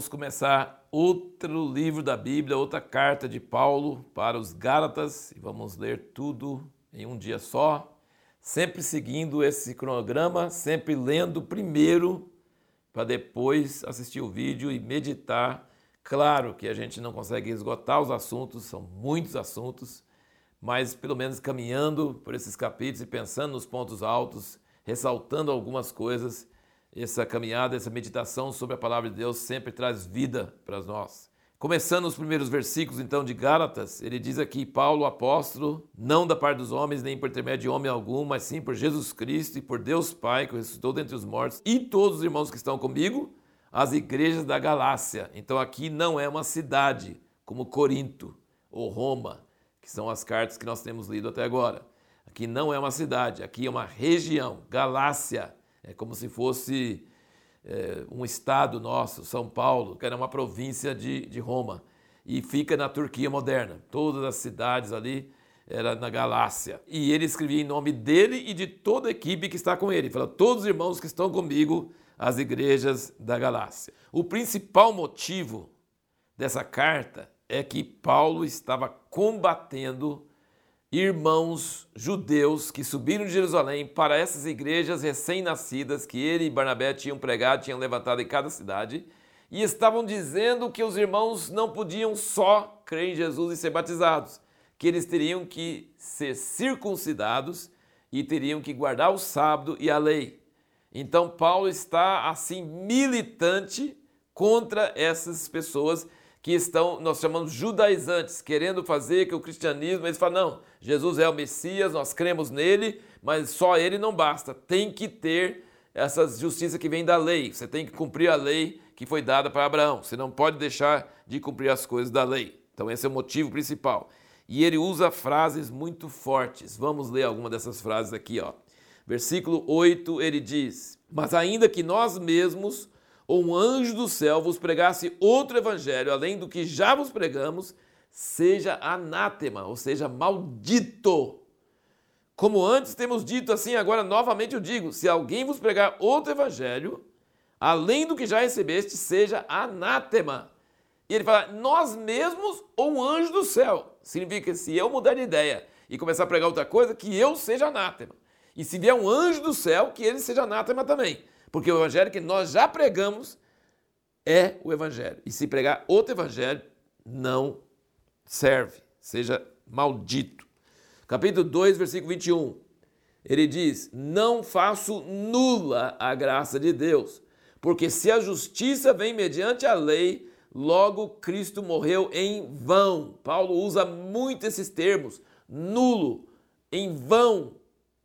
vamos começar outro livro da Bíblia, outra carta de Paulo para os Gálatas, e vamos ler tudo em um dia só, sempre seguindo esse cronograma, sempre lendo primeiro para depois assistir o vídeo e meditar. Claro que a gente não consegue esgotar os assuntos, são muitos assuntos, mas pelo menos caminhando por esses capítulos e pensando nos pontos altos, ressaltando algumas coisas essa caminhada, essa meditação sobre a palavra de Deus sempre traz vida para nós. Começando os primeiros versículos então de Gálatas, ele diz aqui: Paulo, apóstolo, não da parte dos homens, nem por intermédio de homem algum, mas sim por Jesus Cristo e por Deus Pai, que ressuscitou dentre os mortos, e todos os irmãos que estão comigo, as igrejas da Galácia. Então aqui não é uma cidade como Corinto ou Roma, que são as cartas que nós temos lido até agora. Aqui não é uma cidade, aqui é uma região, Galácia é como se fosse é, um estado nosso, São Paulo, que era uma província de, de Roma, e fica na Turquia moderna. Todas as cidades ali era na Galácia. E ele escrevia em nome dele e de toda a equipe que está com ele. Ele fala, todos os irmãos que estão comigo, as igrejas da Galácia. O principal motivo dessa carta é que Paulo estava combatendo irmãos judeus que subiram de Jerusalém para essas igrejas recém-nascidas que ele e Barnabé tinham pregado, tinham levantado em cada cidade, e estavam dizendo que os irmãos não podiam só crer em Jesus e ser batizados, que eles teriam que ser circuncidados e teriam que guardar o sábado e a lei. Então Paulo está assim militante contra essas pessoas que estão, nós chamamos judaizantes, querendo fazer que o cristianismo, eles falam, não, Jesus é o Messias, nós cremos nele, mas só ele não basta, tem que ter essa justiça que vem da lei, você tem que cumprir a lei que foi dada para Abraão, você não pode deixar de cumprir as coisas da lei. Então esse é o motivo principal. E ele usa frases muito fortes. Vamos ler alguma dessas frases aqui, ó. Versículo 8, ele diz: "Mas ainda que nós mesmos ou um anjo do céu vos pregasse outro evangelho além do que já vos pregamos, seja anátema, ou seja, maldito. Como antes temos dito assim, agora novamente eu digo: se alguém vos pregar outro evangelho, além do que já recebeste, seja anátema. E ele fala, nós mesmos ou um anjo do céu. Significa que se eu mudar de ideia e começar a pregar outra coisa, que eu seja anátema. E se vier um anjo do céu, que ele seja anátema também. Porque o evangelho que nós já pregamos é o evangelho. E se pregar outro evangelho, não serve, seja maldito. Capítulo 2, versículo 21. Ele diz: Não faço nula a graça de Deus, porque se a justiça vem mediante a lei, logo Cristo morreu em vão. Paulo usa muito esses termos, nulo, em vão,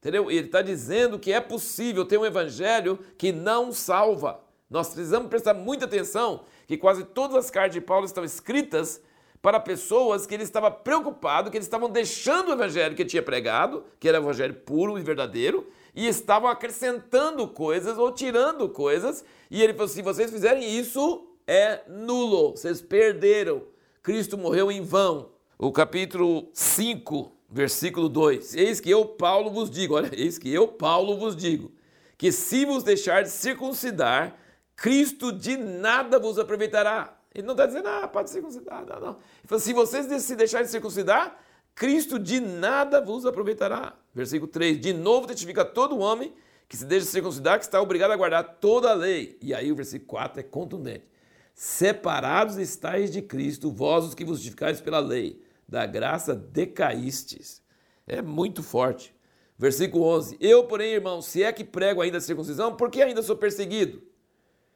Entendeu? Ele está dizendo que é possível ter um evangelho que não salva. Nós precisamos prestar muita atenção que quase todas as cartas de Paulo estão escritas para pessoas que ele estava preocupado, que eles estavam deixando o evangelho que ele tinha pregado, que era o evangelho puro e verdadeiro, e estavam acrescentando coisas ou tirando coisas, e ele falou: se vocês fizerem isso, é nulo, vocês perderam. Cristo morreu em vão. O capítulo 5 versículo 2: Eis que eu, Paulo, vos digo, olha, eis que eu, Paulo, vos digo, que se vos deixar de circuncidar, Cristo de nada vos aproveitará. Ele não está dizendo, ah, pode circuncidar, não, não. Ele fala, se vocês se deixarem de circuncidar, Cristo de nada vos aproveitará. Versículo 3: De novo testifica todo homem que se deixa circuncidar, que está obrigado a guardar toda a lei. E aí o versículo 4 é contundente. Separados estáis de Cristo, vós os que vos justificais pela lei da graça decaístes. É muito forte. Versículo 11: Eu, porém, irmão, se é que prego ainda a circuncisão, por que ainda sou perseguido?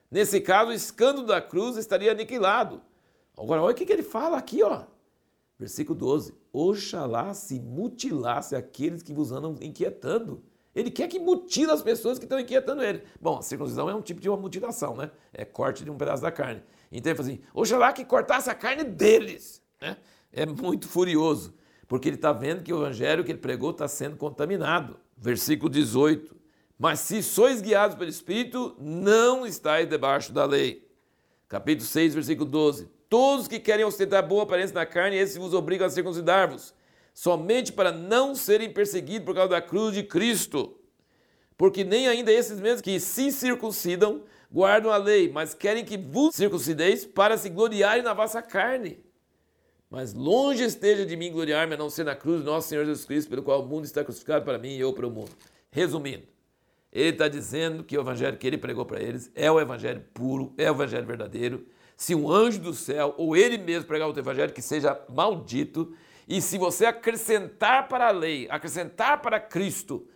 Nesse caso, o escândalo da cruz estaria aniquilado. Agora, olha o que ele fala aqui, ó. Versículo 12: Oxalá se mutilasse aqueles que vos andam inquietando. Ele quer que mutile as pessoas que estão inquietando ele. Bom, a circuncisão é um tipo de uma mutilação, né? É corte de um pedaço da carne. Então ele fala assim: Oxalá que cortasse a carne deles. Né? É muito furioso, porque ele está vendo que o evangelho que ele pregou está sendo contaminado. Versículo 18: Mas se sois guiados pelo Espírito, não estáis debaixo da lei. Capítulo 6, versículo 12: Todos que querem ostentar boa aparência na carne, esses vos obrigam a circuncidar-vos, somente para não serem perseguidos por causa da cruz de Cristo. Porque nem ainda esses mesmos que se circuncidam guardam a lei, mas querem que vos circuncideis para se gloriarem na vossa carne. Mas longe esteja de mim gloriar-me a não ser na cruz do nosso Senhor Jesus Cristo, pelo qual o mundo está crucificado para mim e eu para o mundo. Resumindo, ele está dizendo que o evangelho que ele pregou para eles é o evangelho puro, é o evangelho verdadeiro. Se um anjo do céu ou ele mesmo pregar outro evangelho que seja maldito, e se você acrescentar para a lei, acrescentar para Cristo,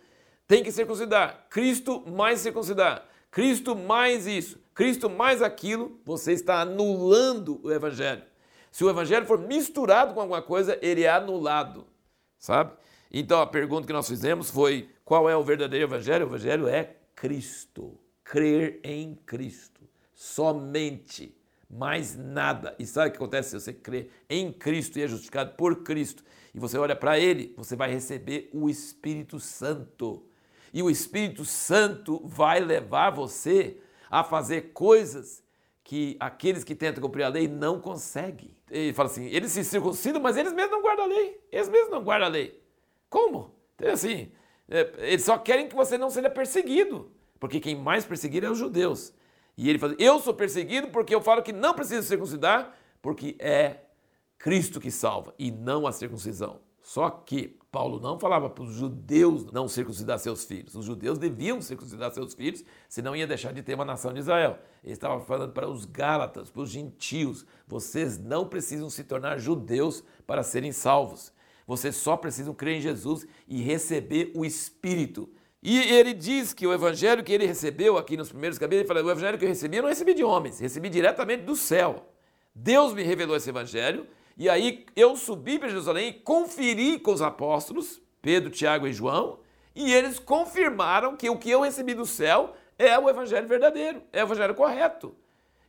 tem que circuncidar. Cristo mais circuncidar. Cristo mais isso. Cristo mais aquilo, você está anulando o evangelho. Se o evangelho for misturado com alguma coisa, ele é anulado, sabe? Então a pergunta que nós fizemos foi: qual é o verdadeiro evangelho? O evangelho é Cristo. Crer em Cristo. Somente. Mais nada. E sabe o que acontece se você crer em Cristo e é justificado por Cristo e você olha para Ele? Você vai receber o Espírito Santo. E o Espírito Santo vai levar você a fazer coisas que aqueles que tentam cumprir a lei não conseguem. Ele fala assim: eles se circuncidam, mas eles mesmos não guardam a lei. Eles mesmos não guardam a lei. Como? Então, assim, é, eles só querem que você não seja perseguido, porque quem mais perseguir é os judeus. E ele fala: Eu sou perseguido porque eu falo que não precisa circuncidar, porque é Cristo que salva e não a circuncisão. Só que Paulo não falava para os judeus não circuncidar seus filhos. Os judeus deviam circuncidar seus filhos, senão ia deixar de ter uma nação de Israel. Ele estava falando para os gálatas, para os gentios: vocês não precisam se tornar judeus para serem salvos. Vocês só precisam crer em Jesus e receber o Espírito. E ele diz que o evangelho que ele recebeu aqui nos primeiros capítulos, ele fala: o evangelho que eu recebi, eu não recebi de homens, recebi diretamente do céu. Deus me revelou esse evangelho e aí eu subi para Jerusalém e conferi com os apóstolos, Pedro, Tiago e João, e eles confirmaram que o que eu recebi do céu é o evangelho verdadeiro, é o evangelho correto.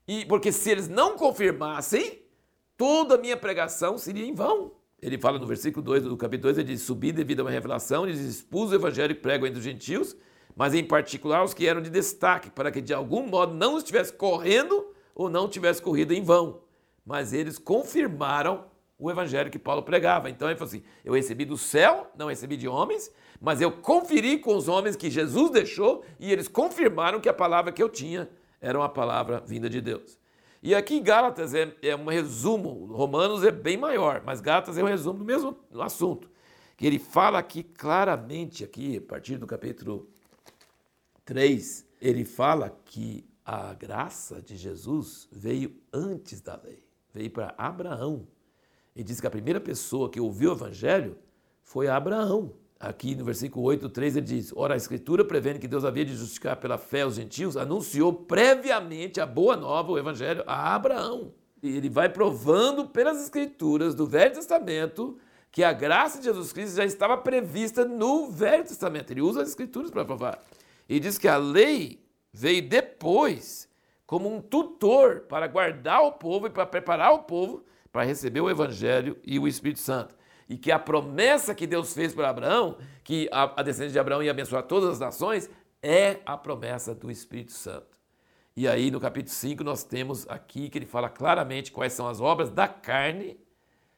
E porque se eles não confirmassem, toda a minha pregação seria em vão. Ele fala no versículo 2 do capítulo 2, ele diz: Subi devido a uma revelação, ele expus o evangelho e prego entre os gentios, mas em particular os que eram de destaque, para que de algum modo não estivesse correndo ou não tivesse corrido em vão mas eles confirmaram o evangelho que Paulo pregava. Então ele falou assim: eu recebi do céu, não recebi de homens, mas eu conferi com os homens que Jesus deixou e eles confirmaram que a palavra que eu tinha era uma palavra vinda de Deus. E aqui Gálatas é, é um resumo, Romanos é bem maior, mas Gálatas é um resumo do mesmo assunto. Que ele fala aqui claramente, aqui, a partir do capítulo 3, ele fala que a graça de Jesus veio antes da lei veio para Abraão. E diz que a primeira pessoa que ouviu o evangelho foi Abraão. Aqui no versículo 8, 3, ele diz: Ora, a Escritura, prevendo que Deus havia de justificar pela fé os gentios, anunciou previamente a boa nova, o Evangelho, a Abraão. E ele vai provando pelas Escrituras do Velho Testamento que a graça de Jesus Cristo já estava prevista no Velho Testamento. Ele usa as Escrituras para provar. E diz que a lei veio depois como um tutor para guardar o povo e para preparar o povo para receber o Evangelho e o Espírito Santo. E que a promessa que Deus fez para Abraão, que a, descendência de Abraão ia abençoar todas as nações, é a promessa do Espírito Santo. E aí no capítulo 5 nós temos aqui que ele fala claramente quais são as obras da carne.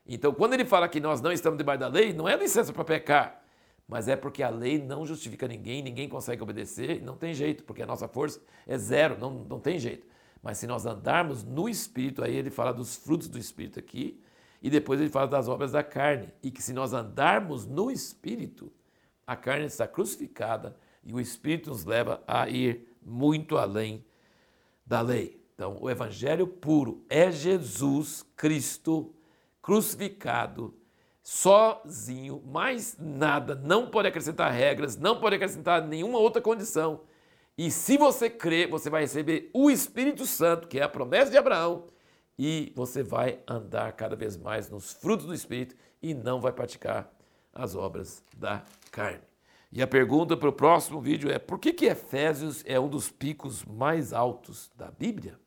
Então, quando ele fala que nós não estamos debaixo da lei, não é licença para pecar, mas é porque a lei não justifica ninguém, ninguém consegue obedecer, não tem jeito, porque a nossa força é zero, não, não tem jeito. Mas se nós andarmos no Espírito, aí ele fala dos frutos do Espírito aqui, e depois ele fala das obras da carne, e que se nós andarmos no Espírito, a carne está crucificada e o Espírito nos leva a ir muito além da lei. Então, o Evangelho puro é Jesus Cristo crucificado sozinho, mais nada, não pode acrescentar regras, não pode acrescentar nenhuma outra condição. E se você crer, você vai receber o Espírito Santo, que é a promessa de Abraão, e você vai andar cada vez mais nos frutos do Espírito e não vai praticar as obras da carne. E a pergunta para o próximo vídeo é: por que, que Efésios é um dos picos mais altos da Bíblia?